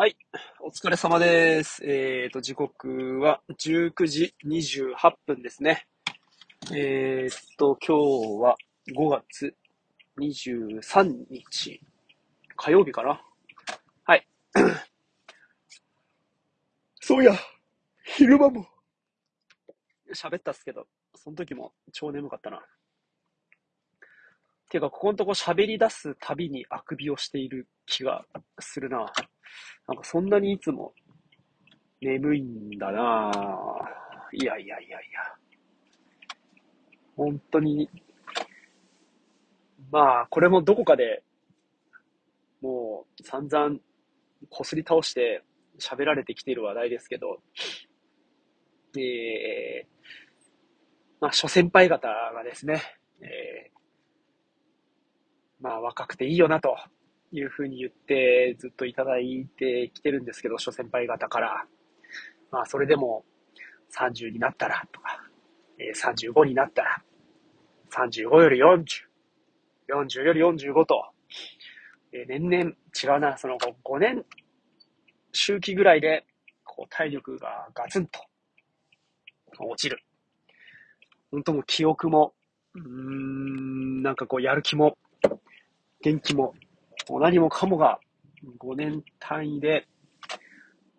はい。お疲れ様です。えっ、と、時刻は19時28分ですね。えっ、と、今日は5月23日、火曜日かなはい。そういや、昼間も喋ったっすけど、その時も超眠かったな。ていうか、ここのとこ喋り出すたびにあくびをしている気がするな。なんかそんなにいつも眠いんだなぁ。いやいやいやいや。本当に、まあ、これもどこかでもう散々こすり倒して喋られてきている話題ですけど、えー、まあ、諸先輩方がですね、えー、まあ、若くていいよなというふうに言ってずっといただいてきてるんですけど、諸先輩方から。まあ、それでも30になったらとか、えー35になったら、35より40、40より45と、えー年々違うな、その5年周期ぐらいで、こう体力がガツンと落ちる。本当も記憶も、うーん、なんかこうやる気も、元気も、もう何もかもが5年単位で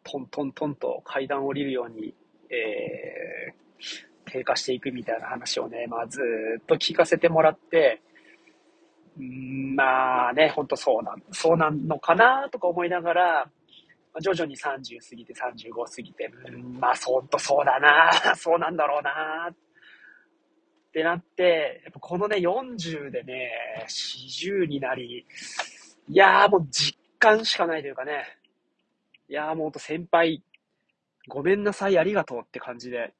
トントントンと階段を降りるように、えー、低下していくみたいな話をね、まあずっと聞かせてもらって、んまあね、ほんとそうなん、そうなんのかなとか思いながら、徐々に30過ぎて35過ぎて、うんまあほんとそうだなそうなんだろうなってなって、やっぱこのね、40でね、40になり、いやーもう実感しかないというかね、いやーもうほんと先輩、ごめんなさい、ありがとうって感じで、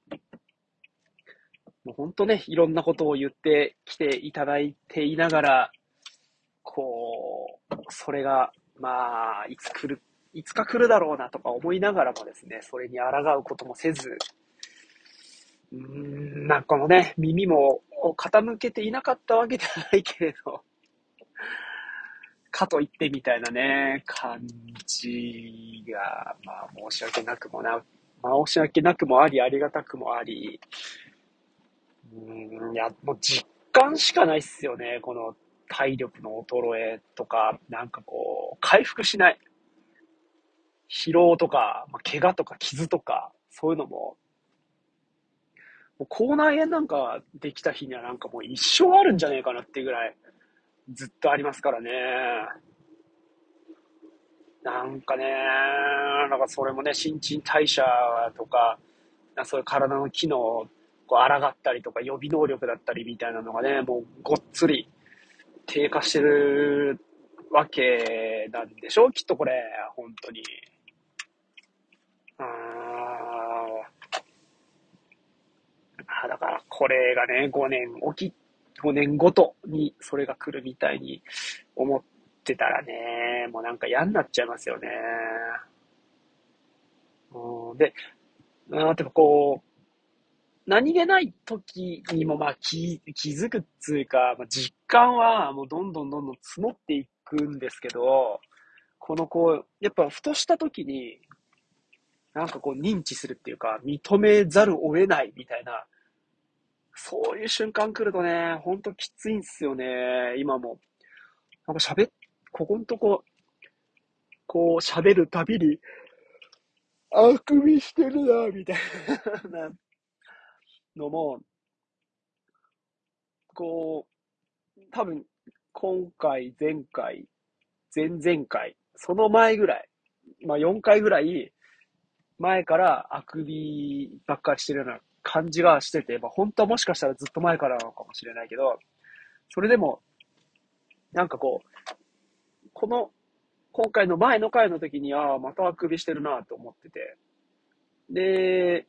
もうほんとね、いろんなことを言ってきていただいていながら、こう、それが、まあ、いつ来る、いつか来るだろうなとか思いながらもですね、それに抗うこともせず、うーん、なんかこのね、耳も傾けていなかったわけではないけれど、かといってみたいなね、感じが、まあ申し訳なくもな、申し訳なくもあり、ありがたくもあり、うん、いや、もう実感しかないっすよね、この体力の衰えとか、なんかこう、回復しない。疲労とか、まあ、怪我とか傷とか、そういうのも、もう口内炎なんかできた日にはなんかもう一生あるんじゃねえかなっていうぐらい、ずっとありますからね。なんかね、なんかそれもね、新陳代謝とか、なかそういう体の機能こう抗ったりとか予備能力だったりみたいなのがね、もうごっつり低下してるわけなんでしょ？うきっとこれ、本当に。あーあだからこれがね、5年起き、5年ごとにそれが来るみたいに思ってたらね、もうなんか嫌になっちゃいますよね。うん、で、なんていうかこう、何気ない時にもまあ気気づくっつうか、まあ、実感はもうどんどんどんどん積もっていくんですけど、このこう、やっぱふとした時に、なんかこう認知するっていうか、認めざるを得ないみたいな、そういう瞬間来るとね、ほんときついんすよね、今も。なんか喋っ、ここんとこ、こう喋るたびに、あくびしてるな、みたいなのも、こう、多分、今回、前回、前々回、その前ぐらい、まあ4回ぐらい、前からあくびばっかりしてるような感じがしてて、まあ本当はもしかしたらずっと前からなのかもしれないけど、それでも、なんかこう、この、今回の前の回の時に、ああ、またあくびしてるなと思ってて、で、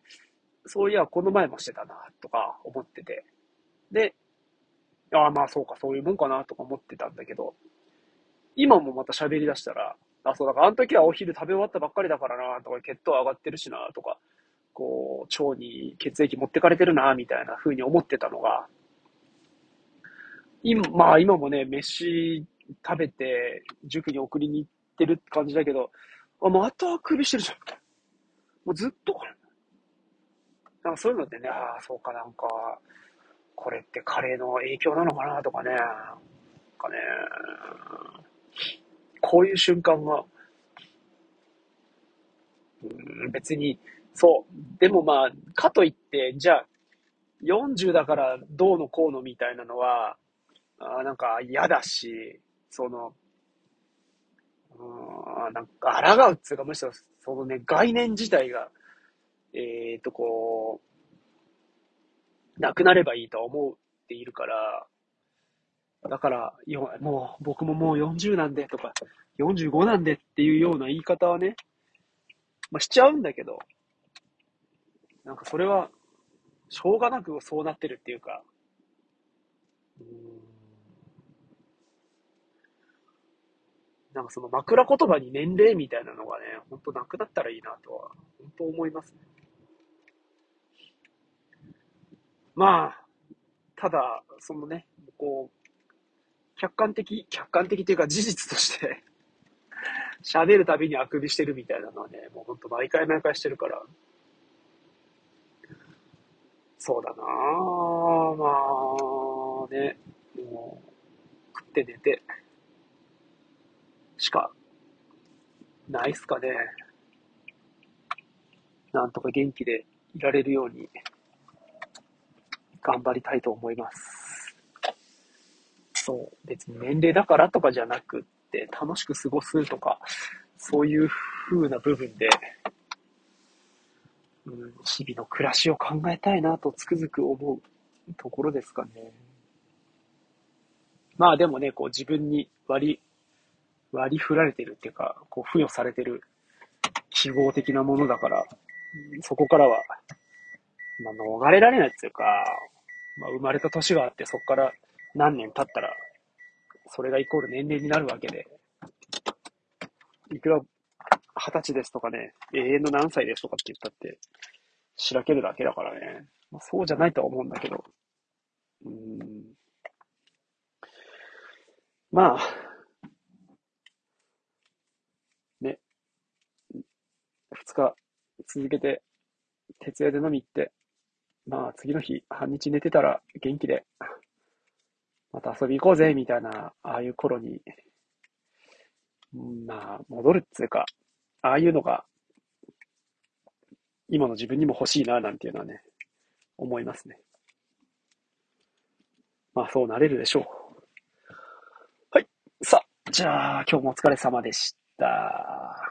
そういや、この前もしてたな、とか思ってて。で、ああ、まあそうか、そういうもんかな、とか思ってたんだけど、今もまた喋り出したら、あ、そうだから、あの時はお昼食べ終わったばっかりだからな、とか、血糖上がってるしな、とか、こう、腸に血液持ってかれてるな、みたいな風に思ってたのが、今、まあ今もね、飯食べて、塾に送りに行ってるって感じだけど、あ、また首してるじゃん。もうずっとな。んかそういうのってね、ああ、そうかなんか、これってカレーの影響なのかなとかね。なんかね、こういう瞬間が、うん、別に、そう。でもまあ、かといって、じゃあ、40だからどうのこうのみたいなのは、あなんか嫌だし、その、うん、なんか抗うっていうか、むしろそのね、概念自体が、えっ、と、こう、なくなればいいと思うっているから、だから、もう、僕ももう40なんでとか、45なんでっていうような言い方はね、まあ、しちゃうんだけど、なんかそれは、しょうがなくそうなってるっていうか、うんなんかその枕言葉に年齢みたいなのがね、ほんとなくなったらいいなとは、本当思いますね。まあ、ただ、そのね、こう、客観的、客観的というか事実として喋るたびにあくびしてるみたいなのはね、もうほんと毎回毎回してるから、そうだなぁ、まあね、もう、食って寝て、しか、ないっすかね。なんとか元気でいられるように、頑張りたいと思います。そう、別に年齢だからとかじゃなくって、楽しく過ごすとか、そういう風な部分で、うん、日々の暮らしを考えたいなとつくづく思うところですかね。まあでもね、こう自分に割り割り振られてるっていうか、こう付与されてる記号的なものだから、そこからは、まあ、逃れられないっていうか、まあ、生まれた年があって、そこから何年経ったら、それがイコール年齢になるわけで、いくら二十歳ですとかね、永遠の何歳ですとかって言ったって、しらけるだけだからね。まあ、そうじゃないとは思うんだけど。うん。まあ、2日続けて、徹夜で飲み行って、まあ次の日、半日寝てたら元気で、また遊び行こうぜ、みたいな、ああいう頃に、まあ、戻るっつうか、ああいうのが、今の自分にも欲しいな、なんていうのはね、思いますね。まあ、そうなれるでしょう。はい。さあ、じゃあ、今日もお疲れ様でした。